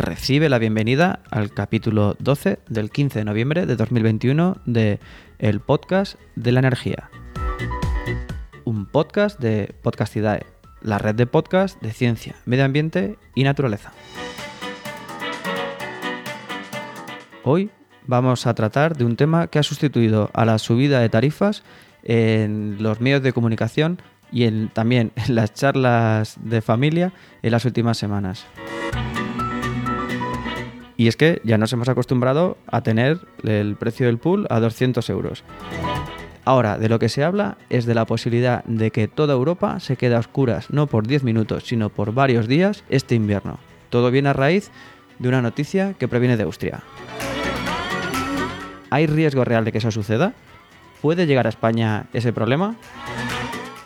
Recibe la bienvenida al capítulo 12 del 15 de noviembre de 2021 de El Podcast de la Energía. Un podcast de Podcastidae, la red de podcast de ciencia, medio ambiente y naturaleza. Hoy vamos a tratar de un tema que ha sustituido a la subida de tarifas en los medios de comunicación y en, también en las charlas de familia en las últimas semanas. Y es que ya nos hemos acostumbrado a tener el precio del pool a 200 euros. Ahora, de lo que se habla es de la posibilidad de que toda Europa se quede a oscuras no por 10 minutos, sino por varios días este invierno. Todo viene a raíz de una noticia que proviene de Austria. ¿Hay riesgo real de que eso suceda? ¿Puede llegar a España ese problema?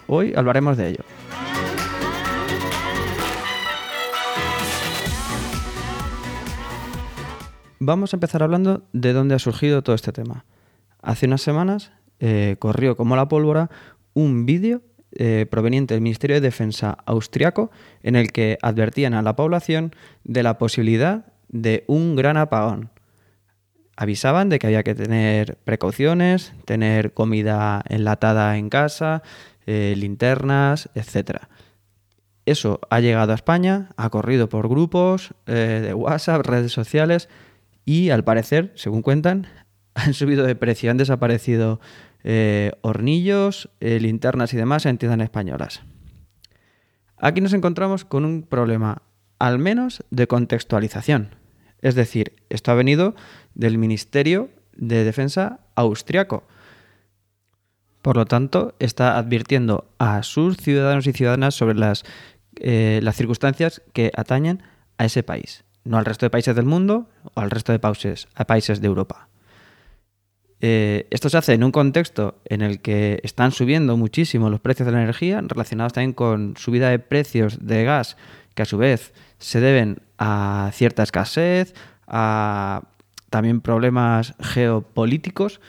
Hoy hablaremos de ello. Vamos a empezar hablando de dónde ha surgido todo este tema. Hace unas semanas eh, corrió como la pólvora un vídeo eh, proveniente del Ministerio de Defensa austriaco en el que advertían a la población de la posibilidad de un gran apagón. Avisaban de que había que tener precauciones, tener comida enlatada en casa, eh, linternas, etc. Eso ha llegado a España, ha corrido por grupos de WhatsApp, redes sociales, y al parecer, según cuentan, han subido de precio, han desaparecido eh, hornillos, eh, linternas y demás en tiendas españolas. Aquí nos encontramos con un problema, al menos de contextualización. Es decir, esto ha venido del Ministerio de Defensa austriaco. Por lo tanto, está advirtiendo a sus ciudadanos y ciudadanas sobre las, eh, las circunstancias que atañen a ese país no al resto de países del mundo o al resto de países, a países de Europa. Eh, esto se hace en un contexto en el que están subiendo muchísimo los precios de la energía, relacionados también con subida de precios de gas, que a su vez se deben a cierta escasez, a también problemas geopolíticos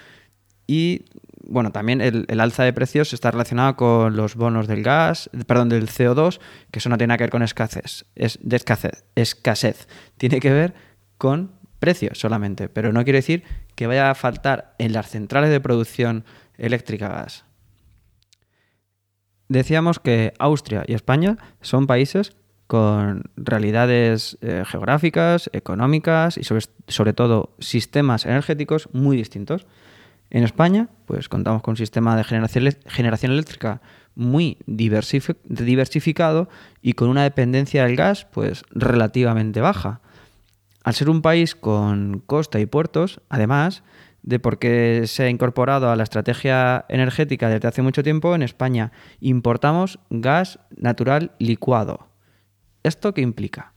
y bueno, también el, alza de precios está relacionado con los bonos del gas, perdón, del CO2, que eso no tiene que ver con escasez, es de escasez, escasez. Tiene que ver con precios solamente, pero no quiere decir que vaya a faltar en las centrales de producción eléctrica gas. Decíamos que Austria y España son países con realidades eh, geográficas, económicas y sobre, sobre todo sistemas energéticos muy distintos. En España, pues contamos con un sistema de generación, eléctrica muy diversificado y con una dependencia del gas pues relativamente baja. Al ser un país con costa y puertos, además de porque se ha incorporado a la estrategia energética desde hace mucho tiempo, en España importamos gas natural licuado. ¿Esto qué implica?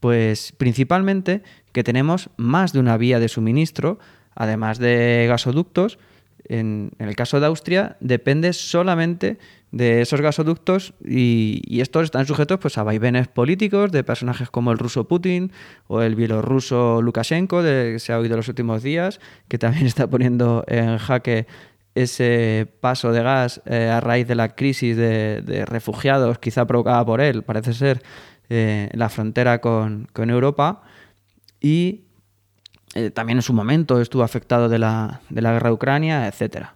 Pues principalmente que tenemos más de una vía de suministro además de gasoductos, en, el caso de Austria, depende solamente de esos gasoductos y, estos están sujetos pues, a vaivenes políticos de personajes como el ruso Putin o el bielorruso Lukashenko, de, que se ha oído los últimos días, que también está poniendo en jaque ese paso de gas eh, a raíz de la crisis de, refugiados, quizá provocada por él, parece ser, eh, en la frontera con, con Europa. Y eh, también en su momento estuvo afectado de la, guerra de Ucrania, etc.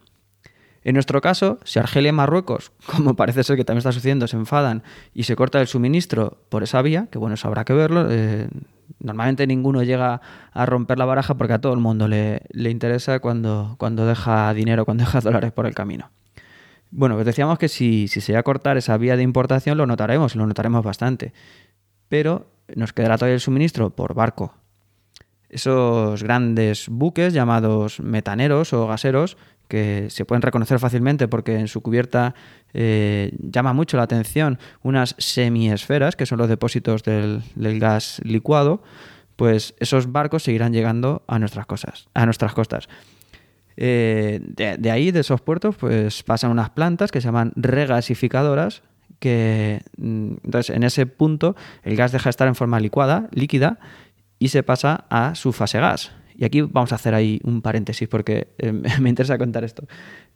En nuestro caso, si Argelia y Marruecos, como parece ser que también está sucediendo, se enfadan y se corta el suministro por esa vía, que bueno, eso habrá que verlo, eh, normalmente ninguno llega a romper la baraja porque a todo el mundo le, interesa cuando, cuando deja dinero, cuando deja dólares por el camino. Bueno, pues decíamos que si, si se va a cortar esa vía de importación lo notaremos, lo notaremos bastante. Pero nos quedará todavía el suministro por barco esos grandes buques llamados metaneros o gaseros que se pueden reconocer fácilmente porque en su cubierta eh, llama mucho la atención unas semiesferas, que son los depósitos del, gas licuado, pues esos barcos seguirán llegando a nuestras, cosas, a nuestras costas. Eh, de, ahí, de esos puertos, pues pasan unas plantas que se llaman regasificadoras, que mm, entonces en ese punto el gas deja de estar en forma licuada, líquida, y se pasa a su fase gas. Y aquí vamos a hacer ahí un paréntesis porque eh, me interesa contar esto.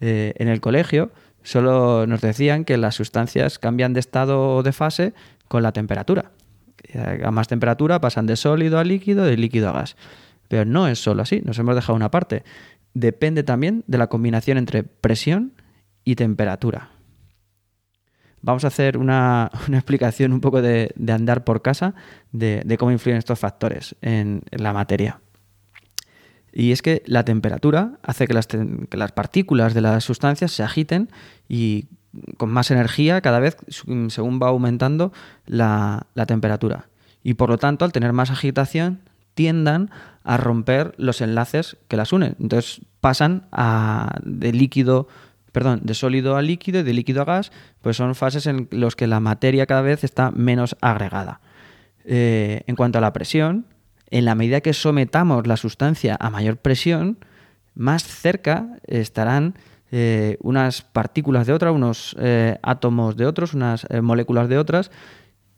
Eh, en el colegio solo nos decían que las sustancias cambian de estado o de fase con la temperatura. A más temperatura pasan de sólido a líquido, de líquido a gas. Pero no es solo así, nos hemos dejado una parte. Depende también de la combinación entre presión y temperatura. Vamos a hacer una, explicación un poco de, andar por casa de, cómo influyen estos factores en la materia. Y es que la temperatura hace que las, partículas de las sustancias se agiten y con más energía cada vez según va aumentando la, temperatura. Y por lo tanto, al tener más agitación, tiendan a romper los enlaces que las unen. Entonces pasan a, de líquido, perdón, de sólido a líquido y de líquido a gas, pues son fases en las que la materia cada vez está menos agregada. Eh, en cuanto a la presión, en la medida que sometamos la sustancia a mayor presión, más cerca estarán eh, unas partículas de otras, unos eh, átomos de otros, unas moléculas de otras,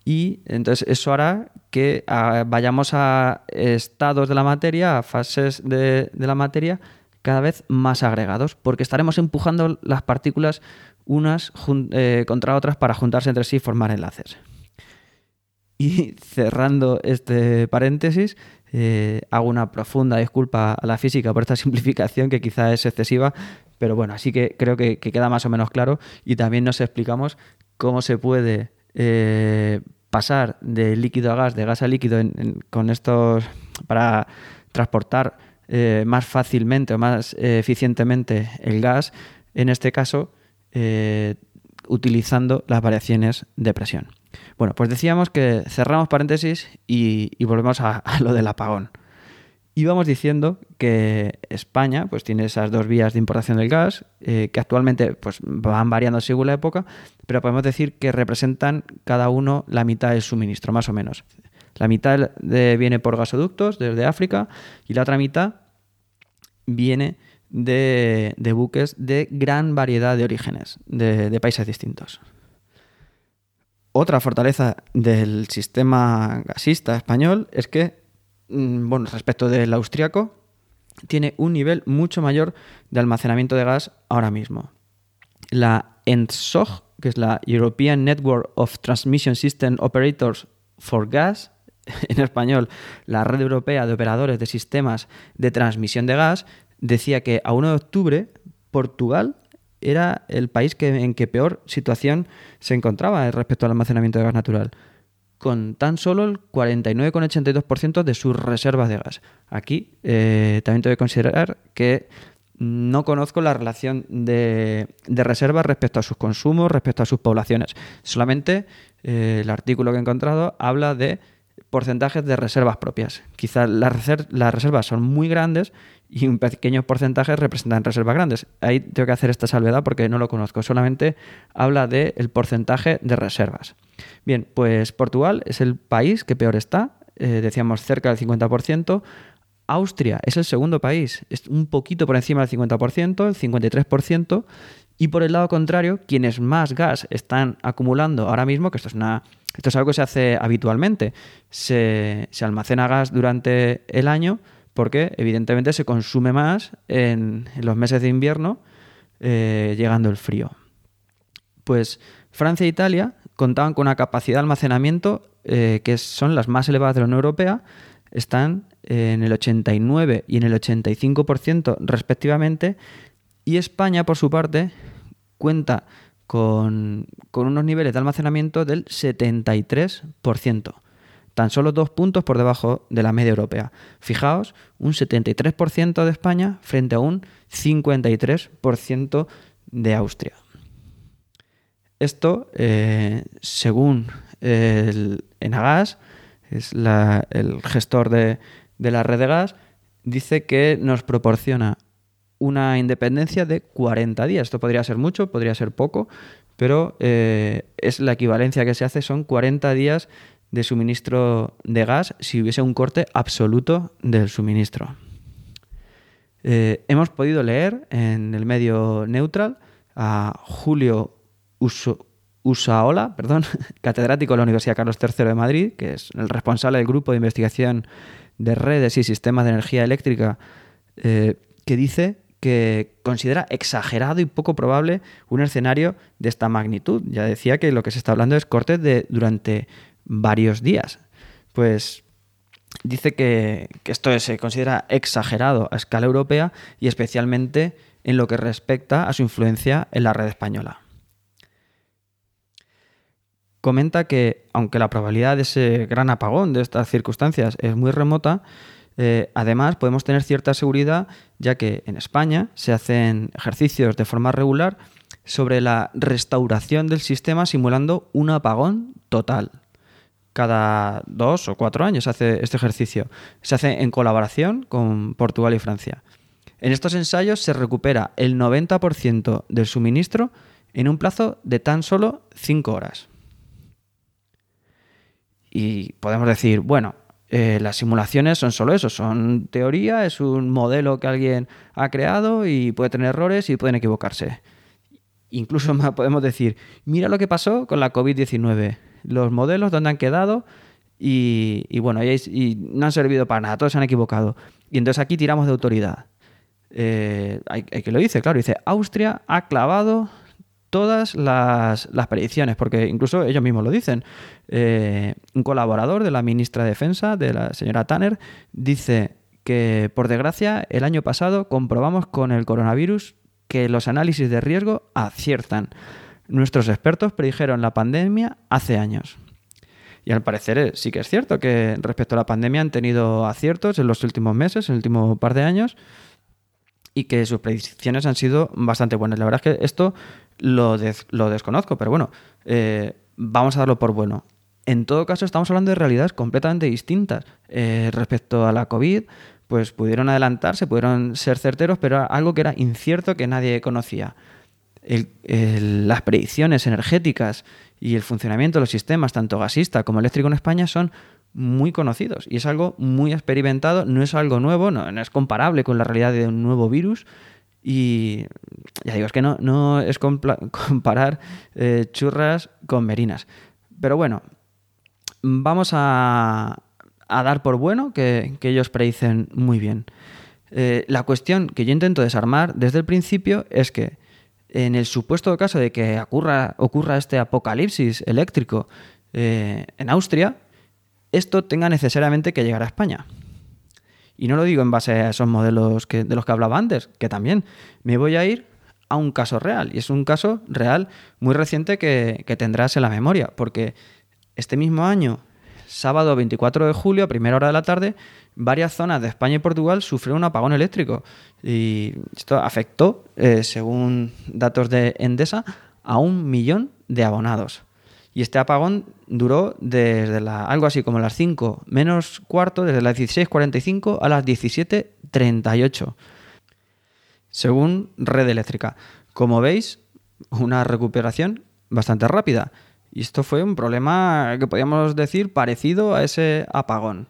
y entonces eso hará que ah, vayamos a estados de la materia, a fases de, la materia cada vez más agregados, porque estaremos empujando las partículas unas contra otras para juntarse entre sí y formar enlaces. Y cerrando este paréntesis, eh, hago una profunda disculpa a la física por esta simplificación que quizá es excesiva, pero bueno, así que creo que, queda más o menos claro y también nos explicamos cómo se puede eh, pasar de líquido a gas, de gas a líquido con estos para transportar eh, más fácilmente o más eficientemente el gas, en este caso utilizando las variaciones de presión. Bueno, pues decíamos que cerramos paréntesis y, volvemos a, lo del apagón. Íbamos diciendo que España pues, tiene esas dos vías de importación del gas, eh, que actualmente pues, van variando según la época, pero podemos decir que representan cada uno la mitad del suministro, más o menos. La mitad viene por gasoductos desde África y la otra mitad viene de, buques de gran variedad de orígenes, de países distintos. Otra fortaleza del sistema gasista español es que, mm, bueno, respecto del austriaco, tiene un nivel mucho mayor de almacenamiento de gas ahora mismo. La ENTSOG, que es la European Network of Transmission System Operators for Gas, en español, la Red Europea de Operadores de Sistemas de Transmisión de Gas, decía que a 1 de octubre Portugal era el país que, en que peor situación se encontraba respecto al almacenamiento de gas natural, con tan solo el 49,82% de sus reservas de gas. Aquí eh, también tengo que considerar que no conozco la relación de, reservas respecto a sus consumos, respecto a sus poblaciones. Solamente eh, el artículo que he encontrado habla de porcentajes de reservas propias. Quizás las, reservas son muy grandes y un pequeño porcentaje representan reservas grandes. Ahí tengo que hacer esta salvedad porque no lo conozco. Solamente habla del porcentaje de reservas. Bien, pues Portugal es el país que peor está, eh, decíamos cerca del 50%. Austria es el segundo país, es un poquito por encima del 50%, el 53%. Y por el lado contrario, quienes más gas están acumulando ahora mismo, que esto es una esto es algo que se hace habitualmente. Se, almacena gas durante el año porque evidentemente se consume más en, los meses de invierno eh, llegando el frío. Pues Francia e Italia contaban con una capacidad de almacenamiento eh, que son las más elevadas de la Unión Europea, están en el 89 y en el 85% respectivamente, y España, por su parte, cuenta con, unos niveles de almacenamiento del 73%, tan solo dos puntos por debajo de la media europea. Fijaos, un 73% de España frente a un 53% de Austria. Esto, eh, según el Enagas, es el gestor de, de la red de gas, dice que nos proporciona una independencia de 40 días. Esto podría ser mucho, podría ser poco, pero eh, es la equivalencia que se hace, son 40 días de suministro de gas si hubiese un corte absoluto del suministro. Eh, hemos podido leer en el medio neutral a Julio Usaola, perdón, catedrático de la Universidad Carlos III de Madrid, que es el responsable del grupo de investigación de redes y sistemas de energía eléctrica, eh, que dice que considera exagerado y poco probable un escenario de esta magnitud. Ya decía que lo que se está hablando es cortes de durante varios días. Pues dice que, esto se considera exagerado a escala europea y especialmente en lo que respecta a su influencia en la red española. Comenta que, aunque la probabilidad de ese gran apagón de estas circunstancias es muy remota, eh, además, podemos tener cierta seguridad ya que en España se hacen ejercicios de forma regular sobre la restauración del sistema simulando un apagón total. Cada dos o cuatro años se hace este ejercicio. Se hace en colaboración con Portugal y Francia. En estos ensayos se recupera el 90% del suministro en un plazo de tan solo cinco horas. Y podemos decir, bueno, eh, las simulaciones son solo eso, son teoría, es un modelo que alguien ha creado y puede tener errores y pueden equivocarse. Incluso podemos decir, mira lo que pasó con la COVID-19, los modelos donde han quedado y, bueno, y, no han servido para nada, todos se han equivocado. Y entonces aquí tiramos de autoridad. Eh, hay, que lo dice, claro, dice, Austria ha clavado todas las, predicciones, porque incluso ellos mismos lo dicen. Eh, un colaborador de la ministra de Defensa, de la señora Tanner, dice que, por desgracia, el año pasado comprobamos con el coronavirus que los análisis de riesgo aciertan. Nuestros expertos predijeron la pandemia hace años. Y al parecer eh, sí que es cierto que respecto a la pandemia han tenido aciertos en los últimos meses, en el último par de años, y que sus predicciones han sido bastante buenas. La verdad es que esto lo, desconozco, pero bueno, eh, vamos a darlo por bueno. En todo caso, estamos hablando de realidades completamente distintas. Eh, respecto a la COVID, pues pudieron adelantarse, pudieron ser certeros, pero algo que era incierto que nadie conocía. las predicciones energéticas y el funcionamiento de los sistemas, tanto gasista como eléctrico en España, son muy conocidos y es algo muy experimentado, no es algo nuevo, no, es comparable con la realidad de un nuevo virus. Y ya digo, es que no, no es comparar eh, churras con merinas. Pero bueno, vamos a, dar por bueno que, ellos predicen muy bien. Eh, la cuestión que yo intento desarmar desde el principio es que en el supuesto caso de que ocurra, ocurra este apocalipsis eléctrico eh, en Austria, esto tenga necesariamente que llegar a España. Y no lo digo en base a esos modelos de los que hablaba antes, que también me voy a ir a un caso real. Y es un caso real muy reciente que, tendrás en la memoria, porque este mismo año, sábado 24 de julio, a primera hora de la tarde, varias zonas de España y Portugal sufrieron un apagón eléctrico. Y esto afectó, eh, según datos de Endesa, a un millón de abonados. Y este apagón duró desde la, algo así como las 5 menos cuarto, desde las 16.45 a las 17.38, según Red Eléctrica. Como veis, una recuperación bastante rápida. Y esto fue un problema que podríamos decir parecido a ese apagón.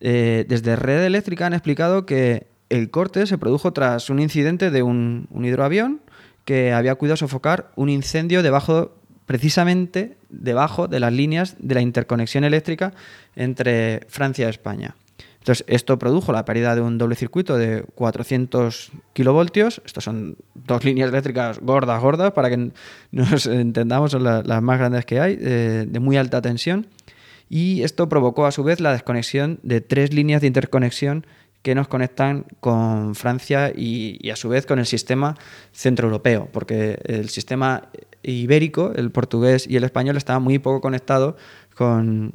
Eh, desde Red Eléctrica han explicado que el corte se produjo tras un incidente de un, un hidroavión que había cuidado sofocar un incendio debajo precisamente debajo de las líneas de la interconexión eléctrica entre Francia y España. Entonces, esto produjo la pérdida de un doble circuito de 400 kilovoltios. Estas son dos líneas eléctricas gordas, gordas, para que nos entendamos, son las, más grandes que hay, eh, de muy alta tensión. Y esto provocó a su vez la desconexión de tres líneas de interconexión que nos conectan con Francia y, a su vez con el sistema centroeuropeo, porque el sistema ibérico, el portugués y el español estaban muy poco conectados con,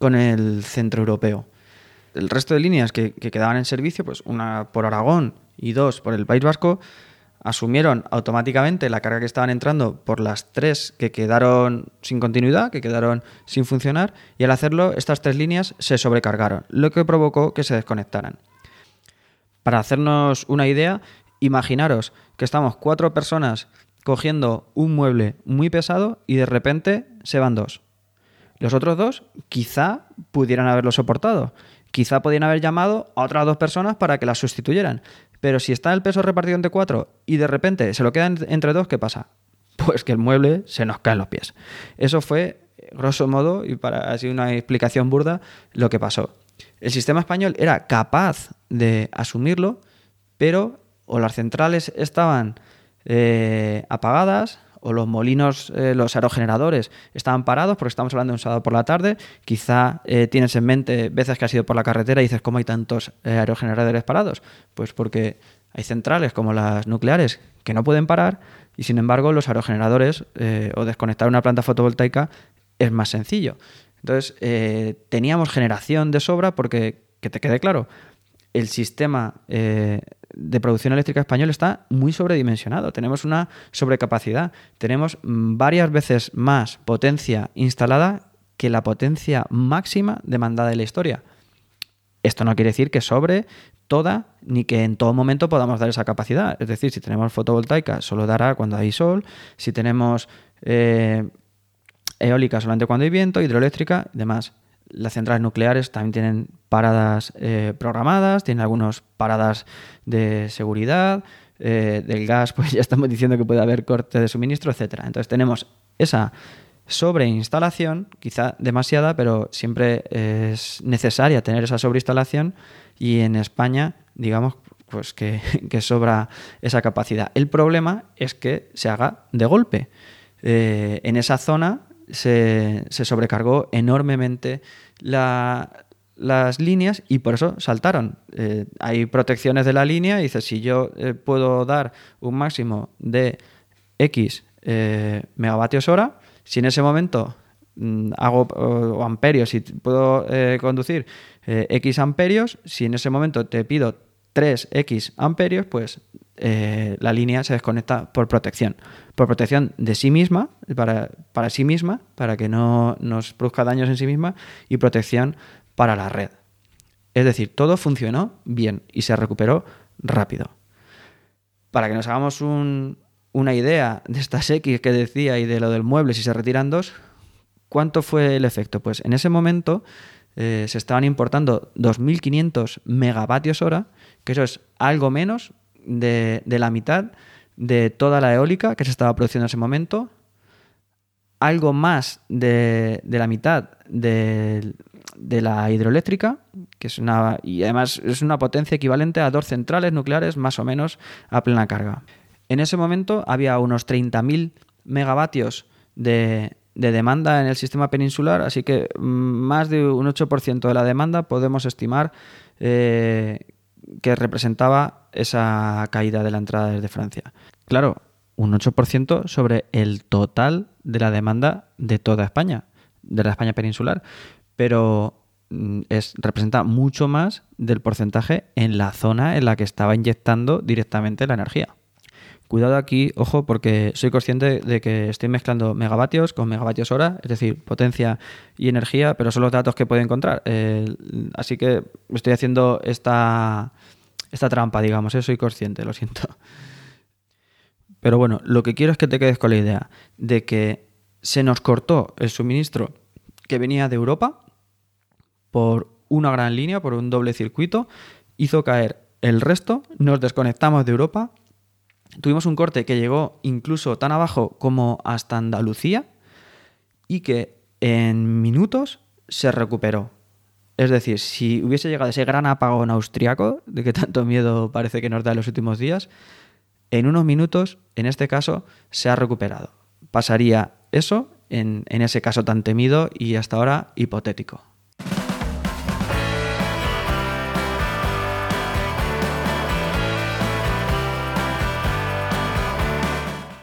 el centroeuropeo. El resto de líneas que, quedaban en servicio, pues una por Aragón y dos por el País Vasco, asumieron automáticamente la carga que estaban entrando por las tres que quedaron sin continuidad, que quedaron sin funcionar, y al hacerlo estas tres líneas se sobrecargaron, lo que provocó que se desconectaran. Para hacernos una idea, imaginaros que estamos cuatro personas cogiendo un mueble muy pesado y de repente se van dos. Los otros dos quizá pudieran haberlo soportado. Quizá podían haber llamado a otras dos personas para que las sustituyeran. Pero si está el peso repartido entre cuatro y de repente se lo quedan entre dos, ¿qué pasa? Pues que el mueble se nos cae en los pies. Eso fue, grosso modo, y para así una explicación burda, lo que pasó. El sistema español era capaz de asumirlo, pero o las centrales estaban eh, apagadas o los molinos, eh, los aerogeneradores estaban parados porque estamos hablando de un sábado por la tarde. Quizá eh, tienes en mente veces que has ido por la carretera y dices, ¿cómo hay tantos aerogeneradores parados? Pues porque hay centrales como las nucleares que no pueden parar y sin embargo los aerogeneradores o desconectar una planta fotovoltaica es más sencillo. Entonces teníamos generación de sobra porque, que te quede claro, el sistema de producción eléctrica español está muy sobredimensionado. Tenemos una sobrecapacidad. Tenemos mm, varias veces más potencia instalada que la potencia máxima demandada de la historia. Esto no quiere decir que sobre toda ni que en todo momento podamos dar esa capacidad. Es decir, si tenemos fotovoltaica, solo dará cuando hay sol. Si tenemos eh, eólica, solamente cuando hay viento, hidroeléctrica y demás. Las centrales nucleares también tienen paradas eh, programadas, tienen algunas paradas de seguridad. Eh, del gas, pues ya estamos diciendo que puede haber corte de suministro, etc. Entonces tenemos esa sobreinstalación, quizá demasiada, pero siempre es necesaria tener esa sobreinstalación y en España, digamos, pues que, sobra esa capacidad. El problema es que se haga de golpe. Eh, en esa zona se, sobrecargó enormemente las líneas y por eso saltaron. Eh, hay protecciones de la línea y dice, si yo eh, puedo dar un máximo de X eh, megavatios hora, si en ese momento mm, hago o amperios, si puedo conducir X amperios, si en ese momento te pido 3X amperios, pues la línea se desconecta por protección por protección de sí misma, para, para sí misma, para que no nos produzca daños en sí misma, y protección para la red. Es decir, todo funcionó bien y se recuperó rápido. Para que nos hagamos una idea de estas X que decía y de lo del mueble, si se retiran dos, ¿cuánto fue el efecto? Pues en ese momento eh, se estaban importando 2.500 megavatios hora, que eso es algo menos de, de la mitad de toda la eólica que se estaba produciendo en ese momento, algo más de, la mitad de, la hidroeléctrica, que es una. y además es una potencia equivalente a dos centrales nucleares más o menos a plena carga. En ese momento había unos 30.000 megavatios de, demanda en el sistema peninsular, así que mm, más de un 8% de la demanda podemos estimar eh, que representaba esa caída de la entrada desde Francia. Claro, un 8% sobre el total de la demanda de toda España, de la España peninsular, pero mm, es, representa mucho más del porcentaje en la zona en la que estaba inyectando directamente la energía. Cuidado aquí, ojo, porque soy consciente de que estoy mezclando megavatios con megavatios hora, es decir, potencia y energía, pero son los datos que puedo encontrar. así que estoy haciendo esta, esta trampa, digamos, ¿eh? soy consciente, lo siento. Pero bueno, lo que quiero es que te quedes con la idea de que se nos cortó el suministro que venía de Europa por una gran línea, por un doble circuito, hizo caer el resto, nos desconectamos de Europa Tuvimos un corte que llegó incluso tan abajo como hasta Andalucía y que en minutos se recuperó. Es decir, si hubiese llegado ese gran apagón austriaco, de que tanto miedo parece que nos da en los últimos días, en unos minutos, en este caso, se ha recuperado. Pasaría eso en, en ese caso tan temido y hasta ahora hipotético.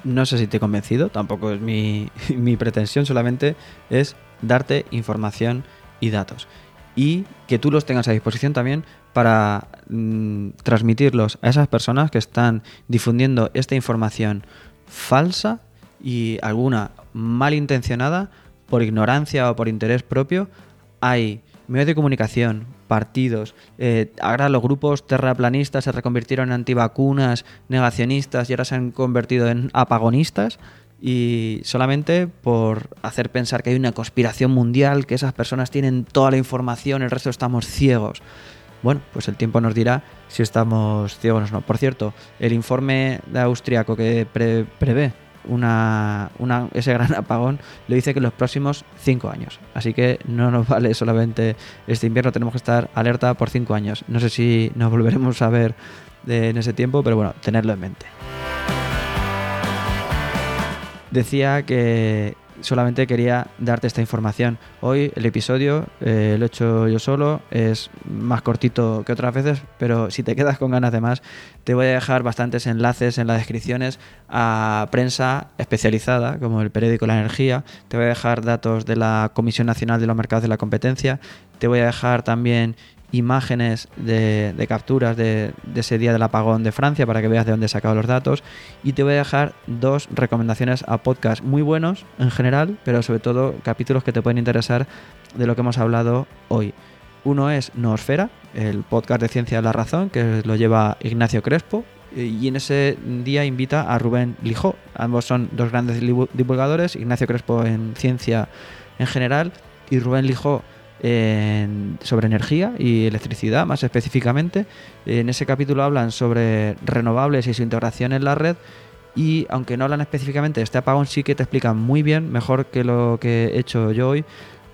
No sé si te he convencido, tampoco es mi, pretensión, solamente es darte información y datos. Y que tú los tengas a disposición también para mm, transmitirlos a esas personas que están difundiendo esta información falsa y alguna malintencionada por ignorancia o por interés propio. Hay medios de comunicación, partidos. Eh, ahora los grupos terraplanistas se reconvirtieron en antivacunas, negacionistas y ahora se han convertido en apagonistas. Y solamente por hacer pensar que hay una conspiración mundial, que esas personas tienen toda la información, el resto estamos ciegos. bueno, pues el tiempo nos dirá si estamos ciegos o no. Por cierto, el informe de austriaco que prevé una, ese gran apagón lo dice que en los próximos cinco años. Así que no nos vale solamente este invierno, tenemos que estar alerta por cinco años. No sé si nos volveremos a ver en ese tiempo, pero bueno, tenerlo en mente. Decía que, solamente quería darte esta información. Hoy el episodio eh, lo he hecho yo solo, es más cortito que otras veces, pero si te quedas con ganas de más, te voy a dejar bastantes enlaces en las descripciones a prensa especializada, como el periódico La Energía, te voy a dejar datos de la Comisión Nacional de los Mercados de la Competencia, te voy a dejar también imágenes de, capturas de, ese día del apagón de Francia para que veas de dónde he sacado los datos. Y te voy a dejar dos recomendaciones a podcast muy buenos en general, pero sobre todo capítulos que te pueden interesar de lo que hemos hablado hoy. Uno es Noosfera, el podcast de Ciencia de la Razón, que lo lleva Ignacio Crespo. Y en ese día invita a Rubén Lijó. Ambos son dos grandes divulgadores, Ignacio Crespo en ciencia en general y Rubén Lijó sobre energía y electricidad más específicamente. En ese capítulo hablan sobre renovables y su integración en la red y aunque no hablan específicamente de este apagón sí que te explican muy bien, mejor que lo que he hecho yo hoy,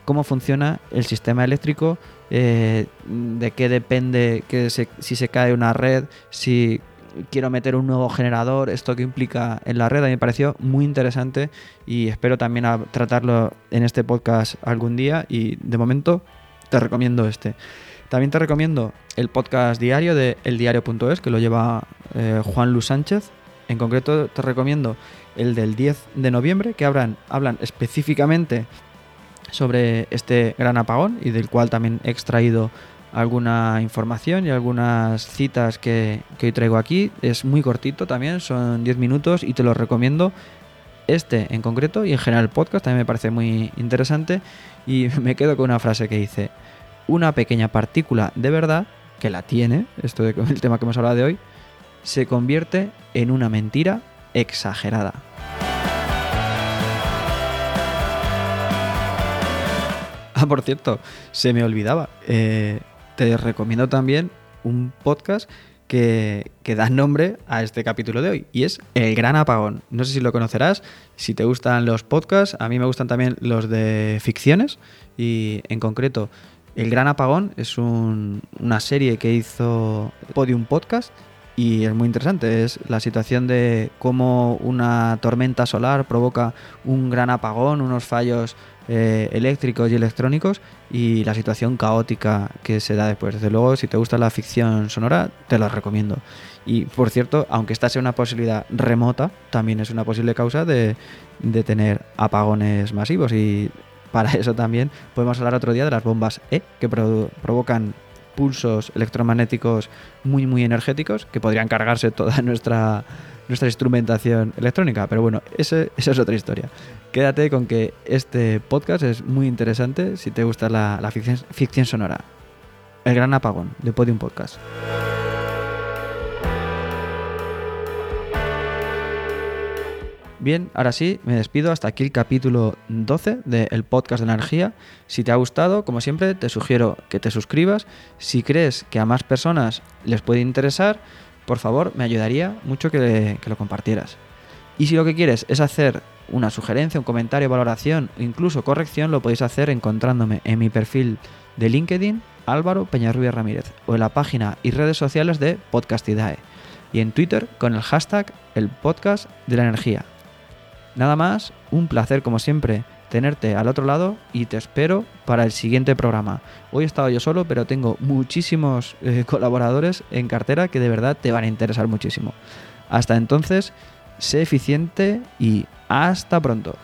cómo funciona el sistema eléctrico, eh, de qué depende que si se cae una red, si quiero meter un nuevo generador, esto que implica en la red, a mí me pareció muy interesante y espero también tratarlo en este podcast algún día y de momento te recomiendo este. También te recomiendo el podcast diario de eldiario.es que lo lleva eh, Juan Luis Sánchez. En concreto te recomiendo el del 10 de noviembre que hablan, hablan específicamente sobre este gran apagón y del cual también he extraído alguna información y algunas citas que, hoy traigo aquí. Es muy cortito también, son 10 minutos y te lo recomiendo. Este en concreto y en general el podcast también me parece muy interesante y me quedo con una frase que dice, una pequeña partícula de verdad, que la tiene, esto es el tema que hemos hablado de hoy, se convierte en una mentira exagerada. Ah, por cierto, se me olvidaba. Eh, te recomiendo también un podcast que, da nombre a este capítulo de hoy y es El Gran Apagón. No sé si lo conocerás, si te gustan los podcasts, a mí me gustan también los de ficciones y en concreto El Gran Apagón es una serie que hizo Podium Podcast y es muy interesante. Es la situación de cómo una tormenta solar provoca un gran apagón, unos fallos eh, eléctricos y electrónicos y la situación caótica que se da después. Desde luego, si te gusta la ficción sonora, te la recomiendo. Y por cierto, aunque esta sea una posibilidad remota, también es una posible causa de, tener apagones masivos y para eso también podemos hablar otro día de las bombas E que provocan pulsos electromagnéticos muy muy energéticos que podrían cargarse toda nuestra nuestra instrumentación electrónica. Pero bueno, esa es otra historia. Quédate con que este podcast es muy interesante si te gusta la, ficción, ficción, sonora. El gran apagón de Podium Podcast. Bien, ahora sí, me despido. Hasta aquí el capítulo 12 del podcast de energía. Si te ha gustado, como siempre, te sugiero que te suscribas. Si crees que a más personas les puede interesar, por favor, me ayudaría mucho que, lo compartieras. Y si lo que quieres es hacer una sugerencia, un comentario, valoración o incluso corrección, lo podéis hacer encontrándome en mi perfil de LinkedIn, Álvaro Peñarrubia Ramírez, o en la página y redes sociales de Podcastidae, y en Twitter con el hashtag el podcast de la energía. Nada más, un placer como siempre tenerte al otro lado y te espero para el siguiente programa. Hoy he estado yo solo, pero tengo muchísimos eh, colaboradores en cartera que de verdad te van a interesar muchísimo. Hasta entonces, sé eficiente y hasta pronto.